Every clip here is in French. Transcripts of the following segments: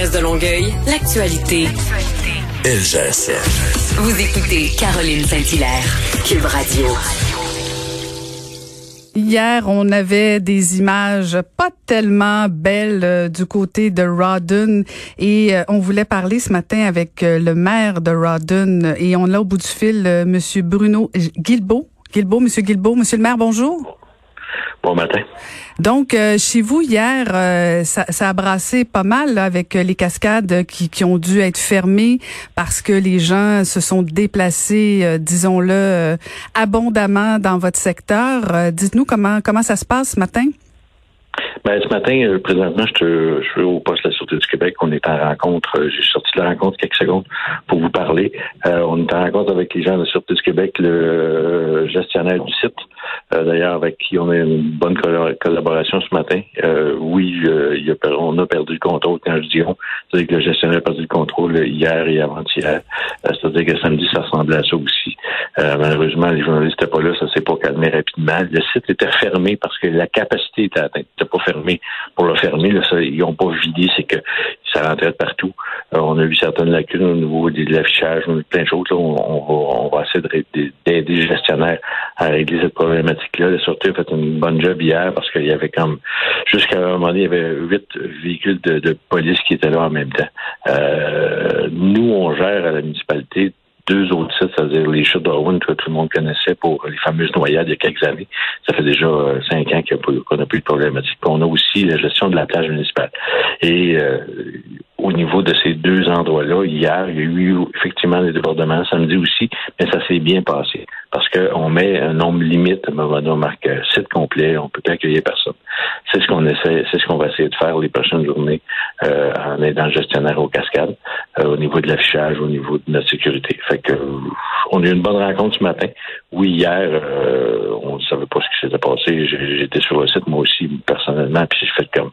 mairesse de Longueuil, l'actualité. Ça. Vous écoutez Caroline Saint-Hilaire, Cube Radio. Hier, on avait des images pas tellement belles euh, du côté de Rawdon et euh, on voulait parler ce matin avec euh, le maire de Rawdon et on l'a au bout du fil, Monsieur Bruno Guilbeault. Guilbeault, Monsieur Guilbeault, Monsieur le maire, bonjour. Bon matin. Donc, euh, chez vous, hier, euh, ça, ça, a brassé pas mal avec euh, les cascades qui, qui, ont dû être fermées parce que les gens se sont déplacés, disons-le, abondamment dans votre secteur. Dites-nous comment, comment ça se passe ce matin? Ben, ce matin, présentement, je, suis au poste de la Sûreté du Québec. On est en rencontre. J'ai sorti de la rencontre quelques secondes pour vous parler. Euh, on est en rencontre avec les gens de la Sûreté du Québec, le gestionnaire du site, d'ailleurs, avec qui on a une bonne collaboration ce matin. oui, il a, on a perdu le contrôle quand je dis on. C'est-à-dire que le gestionnaire a perdu le contrôle hier et avant-hier. C'est-à-dire que samedi, ça ressemblait à ça aussi. malheureusement, les journalistes n'étaient pas là. Ça s'est pas calmé rapidement. Le site était fermé parce que la capacité était atteinte. pas fermé pour le fermer. Là, ça, ils n'ont pas vidé, c'est que ça rentrait de partout. Euh, on a vu certaines lacunes au niveau de l'affichage, plein de choses. Là, on, va, on va essayer d'aider les gestionnaires à régler cette problématique-là. La Sûreté a fait une bonne job hier parce qu'il y avait comme jusqu'à un moment donné, il y avait huit véhicules de, police qui étaient là en même temps. Euh, nous, on gère à la municipalité deux autres sites, c'est-à-dire les chutes d'Orwin que tout le monde connaissait pour les fameuses noyades il y a quelques années. Ça fait déjà euh, cinq ans qu'on n'a plus de problématique. on a aussi la gestion de la plage municipale. Et euh, au niveau de ces deux endroits-là, hier, il y a eu effectivement des débordements, samedi aussi, mais ça s'est bien passé qu'on met un nombre limite, on marque site complet, on peut accueillir personne. C'est ce qu'on essaie, c'est ce qu'on va essayer de faire les prochaines journées euh, en aidant le gestionnaire aux cascades, euh, au niveau de l'affichage, au niveau de notre sécurité. Fait que on a eu une bonne rencontre ce matin. Oui, hier, euh, on ne savait pas ce qui s'était passé. J'étais sur le site moi aussi personnellement, puis j'ai fait comme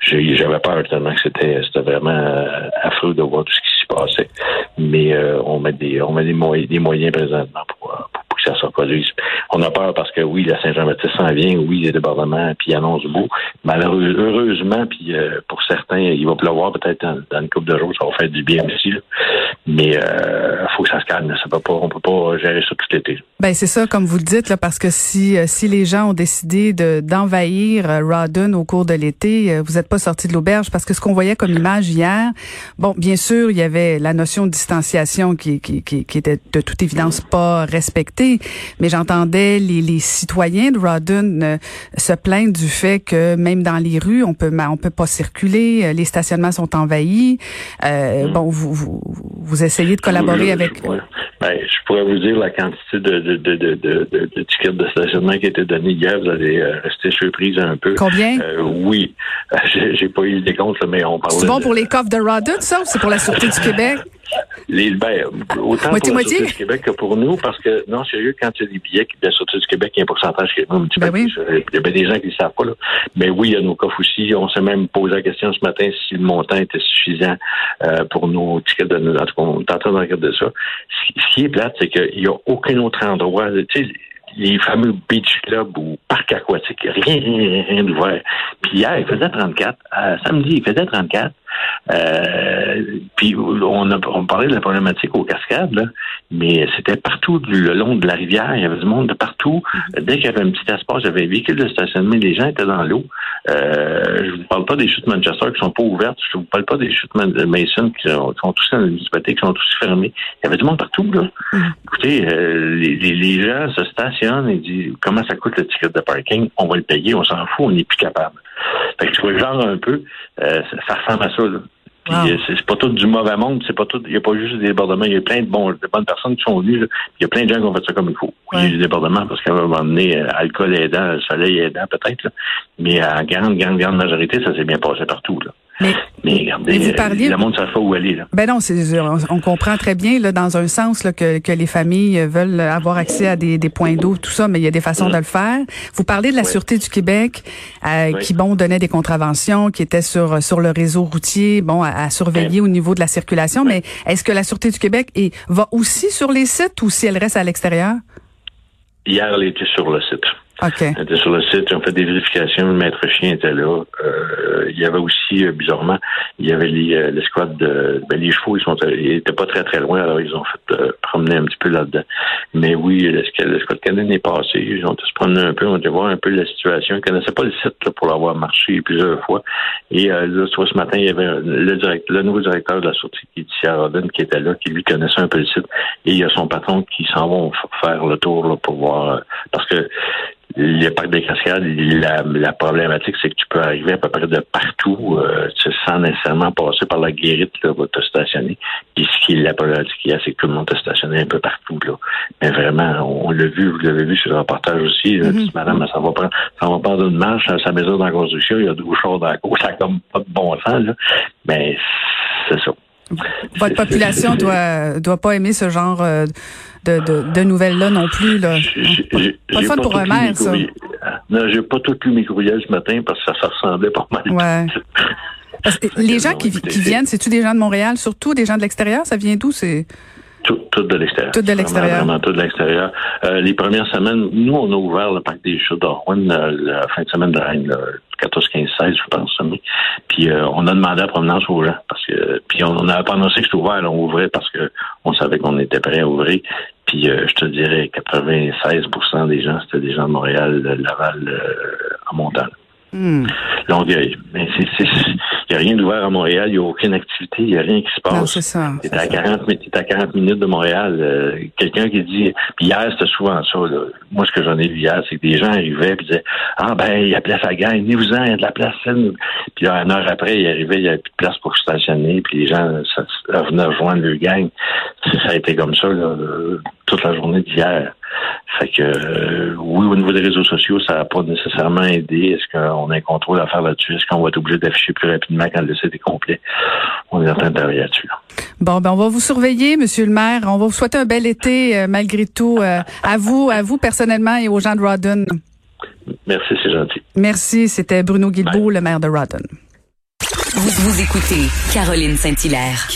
j'avais peur tellement que c'était c'était vraiment euh, affreux de voir tout ce qui s'y passait. Mais euh, on met des on met des, moyens, des moyens présentement que ça se reproduise. On a peur parce que oui, la Saint-Jean-Baptiste s'en vient, oui, les débordements, puis il annonce beau. Malheureusement, heureusement, puis euh, pour certains, il va pleuvoir peut-être dans, une coupe de jours, ça va faire du bien aussi. Mais il euh, faut que ça se calme. Ça peut pas, on peut pas gérer ça tout l'été. Ben c'est ça, comme vous le dites, là, parce que si euh, si les gens ont décidé de d'envahir Rawdon au cours de l'été, vous n'êtes pas sorti de l'auberge parce que ce qu'on voyait comme image hier, bon, bien sûr, il y avait la notion de distanciation qui, qui, qui, qui était de toute évidence pas respectée mais j'entendais les, les, citoyens de Rawdon euh, se plaindre du fait que même dans les rues, on peut on peut pas circuler, euh, les stationnements sont envahis. Euh, hmm. Bon, vous, vous, vous essayez de collaborer avec. Ben, je pourrais vous dire la quantité de, de, de, de, de, de tickets de stationnement qui a été donné hier. Vous allez rester surprise un peu. Combien? oui. J'ai pas eu des comptes, mais on parle. C'est bon pour les coffres de Rawdon, ça, ou c'est pour la Sûreté du Québec? Les, ben, autant pour la Sûreté du Québec que pour nous, parce que, non, sérieux, quand il y a des billets de la Sûreté du Québec, il y a un pourcentage qui est un petit ben oui. Il y a des gens qui ne savent pas, là. Mais oui, il y a nos coffres aussi. On s'est même posé la question ce matin si le montant était suffisant euh, pour nos tickets de En tout cas, on est en train de regarder ça. Ce qui est plate, c'est qu'il n'y a aucun autre endroit. Tu sais, les fameux beach clubs ou parcs aquatiques, rien, rien, rien d'ouvert. Puis hier, il faisait 34. Euh, samedi, il faisait 34. Euh, puis on, a, on parlait de la problématique aux cascades, là, mais c'était partout le long de la rivière. Il y avait du monde de partout. Mm-hmm. Dès qu'il y avait un petit espace, un véhicule de stationnement, les gens étaient dans l'eau. Euh, je vous parle pas des chutes Manchester qui sont pas ouvertes. Je vous parle pas des chutes Mason qui sont, qui sont tous dans les qui sont tous fermés. Il y avait du monde partout. Là. Mm-hmm. Écoutez, euh, les, les, gens se stationnent et disent comment ça coûte le ticket de parking? On va le payer, on s'en fout, on n'est plus capable. Fait que tu vois, genre un peu, euh, ça, ressemble à ça. Là. Puis euh, c'est pas tout du mauvais monde, c'est pas tout. Il n'y a pas juste des débordements, il y a plein de, bons, de bonnes personnes qui sont venues. Il y a plein de gens qui ont fait ça comme il faut. Il y a eu des débordements parce qu'à un moment donné, euh, alcool aidant, soleil aidant peut-être. Mais en grande, grande, grande majorité, ça s'est bien passé partout. Là. Mais, regardez, vous parliez... le monde ne sait pas où aller. Là. Ben non, on, comprend très bien, là, dans un sens, là, que, que les familles veulent avoir accès à des, des points d'eau, tout ça, mais il y a des façons de le faire. Vous parlez de la Sûreté du Québec, euh, qui, bon, donnait des contraventions, qui était sur, sur le réseau routier, bon, à, surveiller au niveau de la circulation, mais est-ce que la Sûreté du Québec est, va aussi sur les sites ou si elle reste à l'extérieur? Hier, elle était sur le site. Okay. On était sur le site, on fait des vérifications, le maître chien était là. Euh, il y avait aussi, euh, bizarrement, il y avait les, les squats de ben, les chevaux, ils sont ils étaient pas très très loin, alors ils ont fait promener un petit peu là-dedans. Mais oui, le, le squat canin est passé. Ils ont se promener un peu, on été voir un peu la situation. Ils connaissaient pas le site là, pour l'avoir marché plusieurs fois. Et là, ce matin, il y avait le, direct, le nouveau directeur de la sortie qui est ici à Rodden, qui était là, qui lui connaissait un peu le site. Et il y a son patron qui s'en vont faire le tour là, pour voir. Parce que le parc des cascades, la, la problématique, c'est que tu peux arriver à peu près de partout, euh, sans nécessairement passer par la guérite là, pour te stationner. Et ce qui est la problématique qu'il y a, c'est que tout le monde te stationné un peu partout. Là. Mais vraiment, on, l'a vu, vous l'avez vu sur le reportage aussi. Là, mm-hmm. Madame, ça va prendre, ça va prendre une marche à sa maison dans la construction, il y a deux chars dans la cour, ça n'a comme pas de bon sens. Là. Mais c'est ça. Votre population doit doit pas aimer ce genre euh, de, de, de nouvelles-là non plus. Là. pas fun pour un maire, ça. Non, j'ai pas tout lu mes courriels ce matin parce que ça, ça ressemblait pas mal. Ouais. les gens qui, qui viennent, c'est-tu des gens de Montréal, surtout des gens de l'extérieur? Ça vient d'où? C'est tout, de l'extérieur. Tout de l'extérieur. Vraiment, tout de l'extérieur. Euh, les premières semaines, nous, on a ouvert le parc des Chutes d'Orwan euh, la fin de semaine de Rennes, 14, 15, 16, je pense. Puis euh, on a demandé la provenance aux gens parce que puis on n'avait pas annoncé que c'était ouvert, on ouvrait parce que on savait qu'on était prêt à ouvrir. Puis je te dirais 96% des gens, c'était des gens de Montréal, de Laval, en montagne. Hmm. Longueuil. Mais c'est n'y a rien d'ouvert à Montréal, il n'y a aucune activité, il n'y a rien qui se passe. Non, c'est ça. T'es à, 40, à 40 minutes de Montréal. Euh, quelqu'un qui dit, puis hier, c'était souvent ça. Là. Moi, ce que j'en ai vu hier, c'est que des gens arrivaient et disaient, ah ben, il y a place à gagner, venez-vous-en, il y a de la place. Puis là, une heure après, il arrivait, il n'y avait plus de place pour stationner, puis les gens ça, venaient rejoindre le gang. Ça a été comme ça là, toute la journée d'hier. Fait que euh, oui, au niveau des réseaux sociaux, ça n'a pas nécessairement aidé. Est-ce qu'on a un contrôle à faire là-dessus? Est-ce qu'on va être obligé d'afficher plus rapidement quand le site est complet? On est en train de travailler là-dessus. Bon, ben on va vous surveiller, Monsieur le maire. On va vous souhaiter un bel été, euh, malgré tout, euh, à vous, à vous personnellement et aux gens de Rawdon. Merci, c'est gentil. Merci. C'était Bruno Guilbeault, le maire de Rawdon. Vous, vous écoutez Caroline Saint-Hilaire.